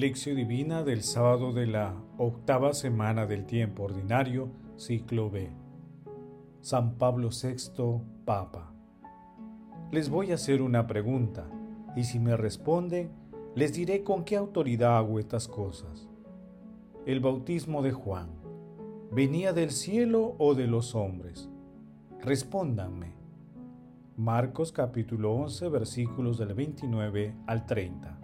Lección Divina del sábado de la octava semana del tiempo ordinario, ciclo B. San Pablo VI, Papa. Les voy a hacer una pregunta, y si me responden, les diré con qué autoridad hago estas cosas. El bautismo de Juan, ¿venía del cielo o de los hombres? Respóndanme. Marcos capítulo 11 versículos del 29 al 30.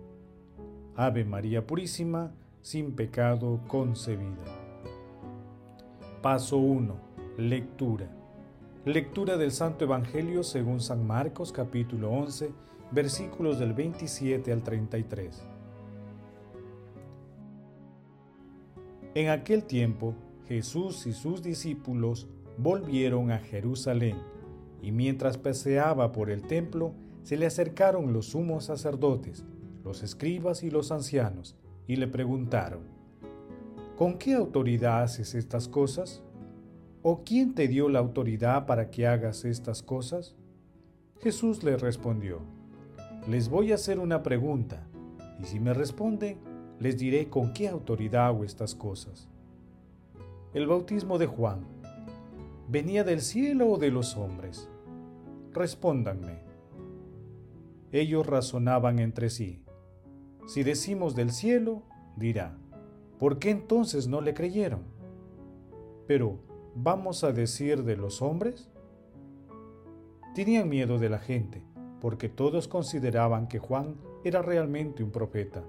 Ave María Purísima, sin pecado concebida. Paso 1. Lectura. Lectura del Santo Evangelio según San Marcos capítulo 11, versículos del 27 al 33. En aquel tiempo, Jesús y sus discípulos volvieron a Jerusalén, y mientras paseaba por el templo, se le acercaron los sumos sacerdotes, los escribas y los ancianos, y le preguntaron, ¿con qué autoridad haces estas cosas? ¿O quién te dio la autoridad para que hagas estas cosas? Jesús le respondió, les voy a hacer una pregunta, y si me responden, les diré con qué autoridad hago estas cosas. El bautismo de Juan, ¿venía del cielo o de los hombres? Respóndanme. Ellos razonaban entre sí. Si decimos del cielo, dirá, ¿por qué entonces no le creyeron? Pero, ¿vamos a decir de los hombres? Tenían miedo de la gente, porque todos consideraban que Juan era realmente un profeta,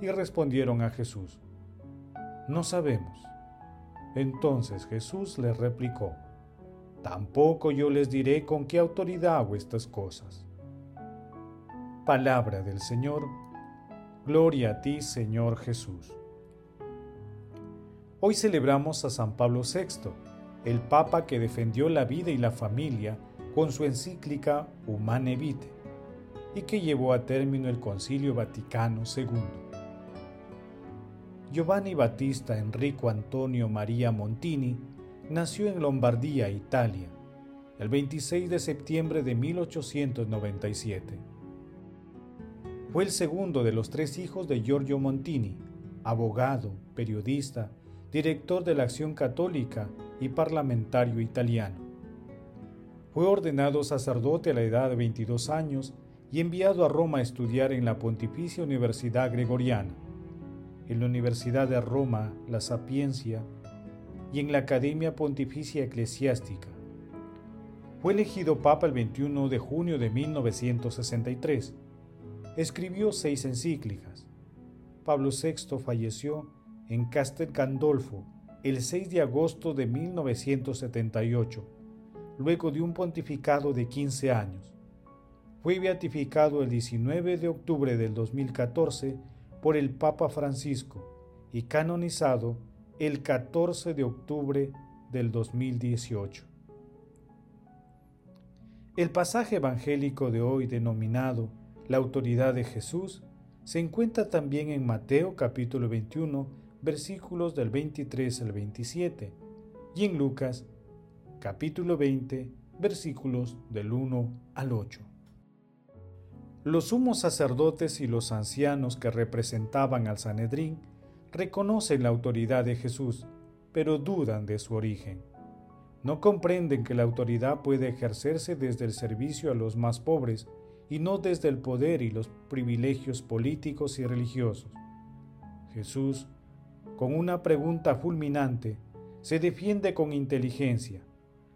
y respondieron a Jesús, No sabemos. Entonces Jesús les replicó, Tampoco yo les diré con qué autoridad hago estas cosas. Palabra del Señor Gloria a ti, Señor Jesús. Hoy celebramos a San Pablo VI, el Papa que defendió la vida y la familia con su encíclica Humane Vitae y que llevó a término el Concilio Vaticano II. Giovanni Battista Enrico Antonio María Montini nació en Lombardía, Italia, el 26 de septiembre de 1897 fue el segundo de los tres hijos de Giorgio Montini, abogado, periodista, director de la Acción Católica y parlamentario italiano. Fue ordenado sacerdote a la edad de 22 años y enviado a Roma a estudiar en la Pontificia Universidad Gregoriana, en la Universidad de Roma La Sapiencia y en la Academia Pontificia Eclesiástica. Fue elegido Papa el 21 de junio de 1963 escribió seis encíclicas. Pablo VI falleció en Castel Gandolfo el 6 de agosto de 1978, luego de un pontificado de 15 años. Fue beatificado el 19 de octubre del 2014 por el Papa Francisco y canonizado el 14 de octubre del 2018. El pasaje evangélico de hoy denominado la autoridad de Jesús se encuentra también en Mateo capítulo 21 versículos del 23 al 27 y en Lucas capítulo 20 versículos del 1 al 8. Los sumos sacerdotes y los ancianos que representaban al Sanedrín reconocen la autoridad de Jesús, pero dudan de su origen. No comprenden que la autoridad puede ejercerse desde el servicio a los más pobres y no desde el poder y los privilegios políticos y religiosos. Jesús, con una pregunta fulminante, se defiende con inteligencia,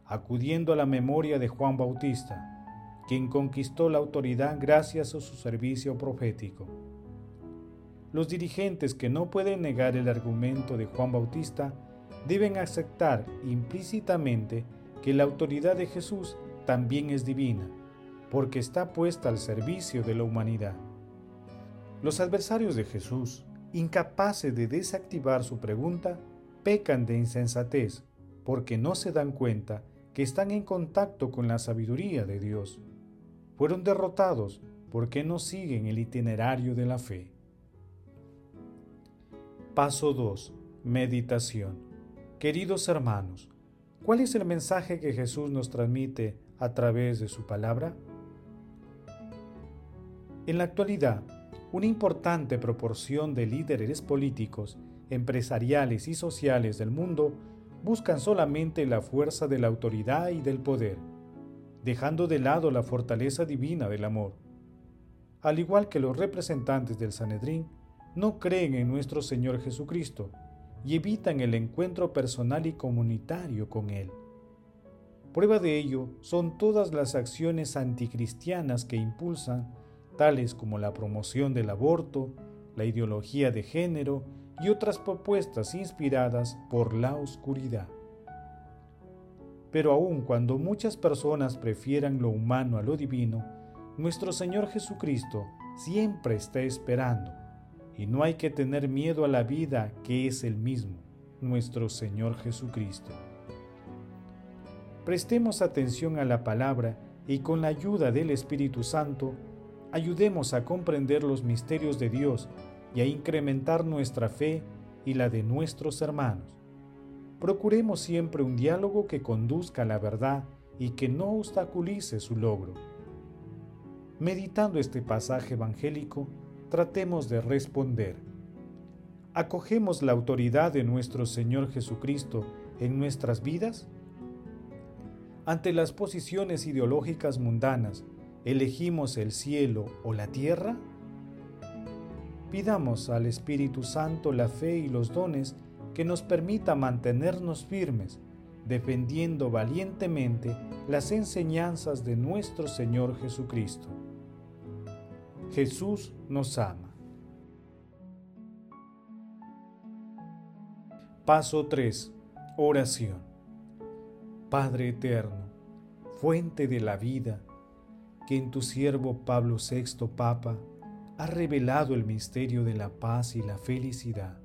acudiendo a la memoria de Juan Bautista, quien conquistó la autoridad gracias a su servicio profético. Los dirigentes que no pueden negar el argumento de Juan Bautista deben aceptar implícitamente que la autoridad de Jesús también es divina porque está puesta al servicio de la humanidad. Los adversarios de Jesús, incapaces de desactivar su pregunta, pecan de insensatez porque no se dan cuenta que están en contacto con la sabiduría de Dios. Fueron derrotados porque no siguen el itinerario de la fe. Paso 2. Meditación. Queridos hermanos, ¿cuál es el mensaje que Jesús nos transmite a través de su palabra? En la actualidad, una importante proporción de líderes políticos, empresariales y sociales del mundo buscan solamente la fuerza de la autoridad y del poder, dejando de lado la fortaleza divina del amor. Al igual que los representantes del Sanedrín, no creen en nuestro Señor Jesucristo y evitan el encuentro personal y comunitario con Él. Prueba de ello son todas las acciones anticristianas que impulsan, tales como la promoción del aborto, la ideología de género y otras propuestas inspiradas por la oscuridad. Pero aun cuando muchas personas prefieran lo humano a lo divino, nuestro Señor Jesucristo siempre está esperando, y no hay que tener miedo a la vida que es el mismo, nuestro Señor Jesucristo. Prestemos atención a la palabra y con la ayuda del Espíritu Santo, ayudemos a comprender los misterios de Dios y a incrementar nuestra fe y la de nuestros hermanos. Procuremos siempre un diálogo que conduzca a la verdad y que no obstaculice su logro. Meditando este pasaje evangélico, tratemos de responder. ¿Acogemos la autoridad de nuestro Señor Jesucristo en nuestras vidas? Ante las posiciones ideológicas mundanas, ¿elegimos el cielo o la tierra? Pidamos al Espíritu Santo la fe y los dones que nos permita mantenernos firmes, defendiendo valientemente las enseñanzas de nuestro Señor Jesucristo. Jesús nos ama. Paso 3. Oración. Padre eterno, fuente de la vida, que en tu siervo Pablo VI Papa ha revelado el misterio de la paz y la felicidad.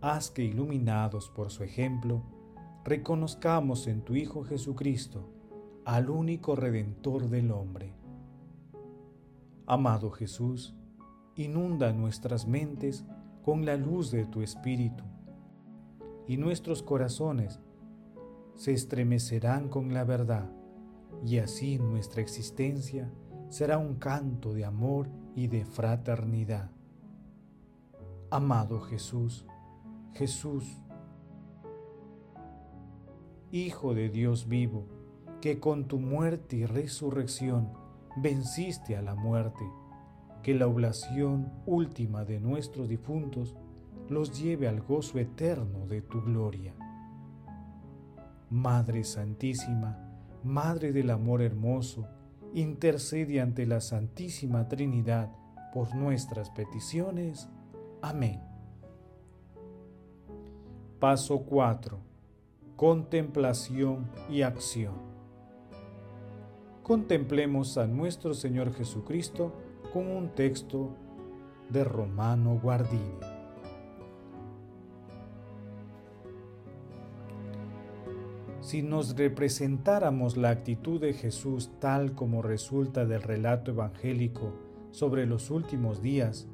Haz que, iluminados por su ejemplo, reconozcamos en tu Hijo Jesucristo al único Redentor del hombre. Amado Jesús, inunda nuestras mentes con la luz de tu Espíritu, y nuestros corazones se estremecerán con la verdad, y así nuestra existencia será un canto de amor y de fraternidad. Amado Jesús, Jesús, Hijo de Dios vivo, que con tu muerte y resurrección venciste a la muerte, que la oblación última de nuestros difuntos los lleve al gozo eterno de tu gloria. Madre Santísima, Madre del Amor Hermoso, intercede ante la Santísima Trinidad por nuestras peticiones. Amén. Paso 4. Contemplación y acción. Contemplemos a nuestro Señor Jesucristo con un texto de Romano Guardini. Si nos representáramos la actitud de Jesús tal como resulta del relato evangélico sobre los últimos días,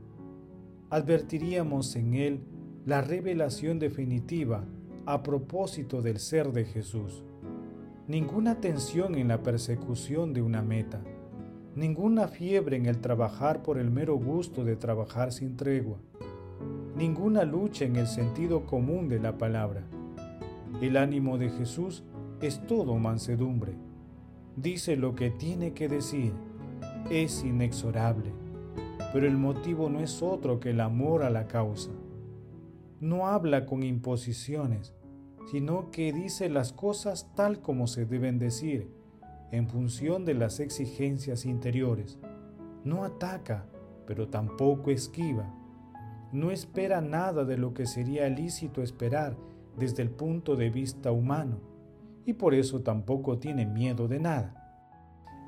advertiríamos en él la revelación definitiva a propósito del ser de Jesús. Ninguna tensión en la persecución de una meta, ninguna fiebre en el trabajar por el mero gusto de trabajar sin tregua, ninguna lucha en el sentido común de la palabra el ánimo de Jesús es todo mansedumbre. Dice lo que tiene que decir. Es inexorable. Pero el motivo no es otro que el amor a la causa. No habla con imposiciones, sino que dice las cosas tal como se deben decir, en función de las exigencias interiores. No ataca, pero tampoco esquiva. No espera nada de lo que sería lícito esperar desde el punto de vista humano y por eso tampoco tiene miedo de nada.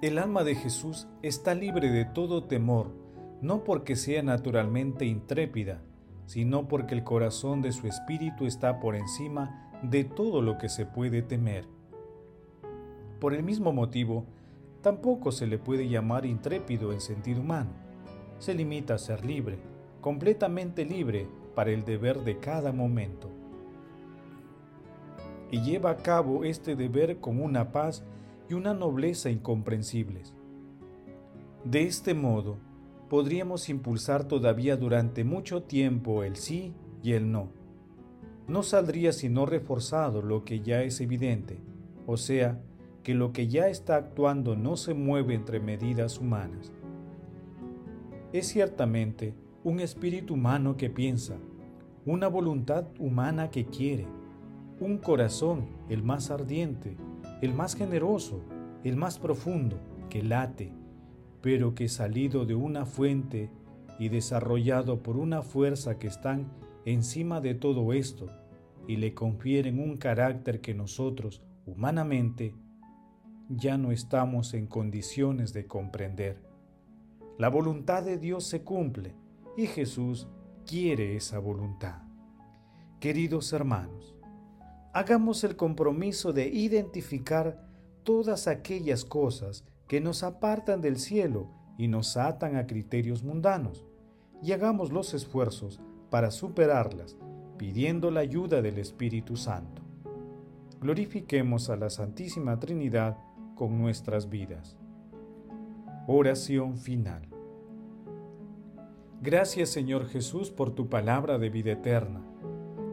El alma de Jesús está libre de todo temor, no porque sea naturalmente intrépida, sino porque el corazón de su espíritu está por encima de todo lo que se puede temer. Por el mismo motivo, tampoco se le puede llamar intrépido en sentido humano. Se limita a ser libre, completamente libre para el deber de cada momento. Y lleva a cabo este deber con una paz y una nobleza incomprensibles. De este modo, podríamos impulsar todavía durante mucho tiempo el sí y el no. No saldría sino reforzado lo que ya es evidente, o sea, que lo que ya está actuando no se mueve entre medidas humanas. Es ciertamente un espíritu humano que piensa, una voluntad humana que quiere, un corazón el más ardiente, el más generoso, el más profundo, que late, pero que salido de una fuente y desarrollado por una fuerza que están encima de todo esto y le confieren un carácter que nosotros, humanamente, ya no estamos en condiciones de comprender. La voluntad de Dios se cumple y Jesús quiere esa voluntad. Queridos hermanos, hagamos el compromiso de identificar todas aquellas cosas que nos apartan del cielo y nos atan a criterios mundanos, y hagamos los esfuerzos para superarlas, pidiendo la ayuda del Espíritu Santo. Glorifiquemos a la Santísima Trinidad con nuestras vidas. Oración final. Gracias Señor Jesús por tu palabra de vida eterna.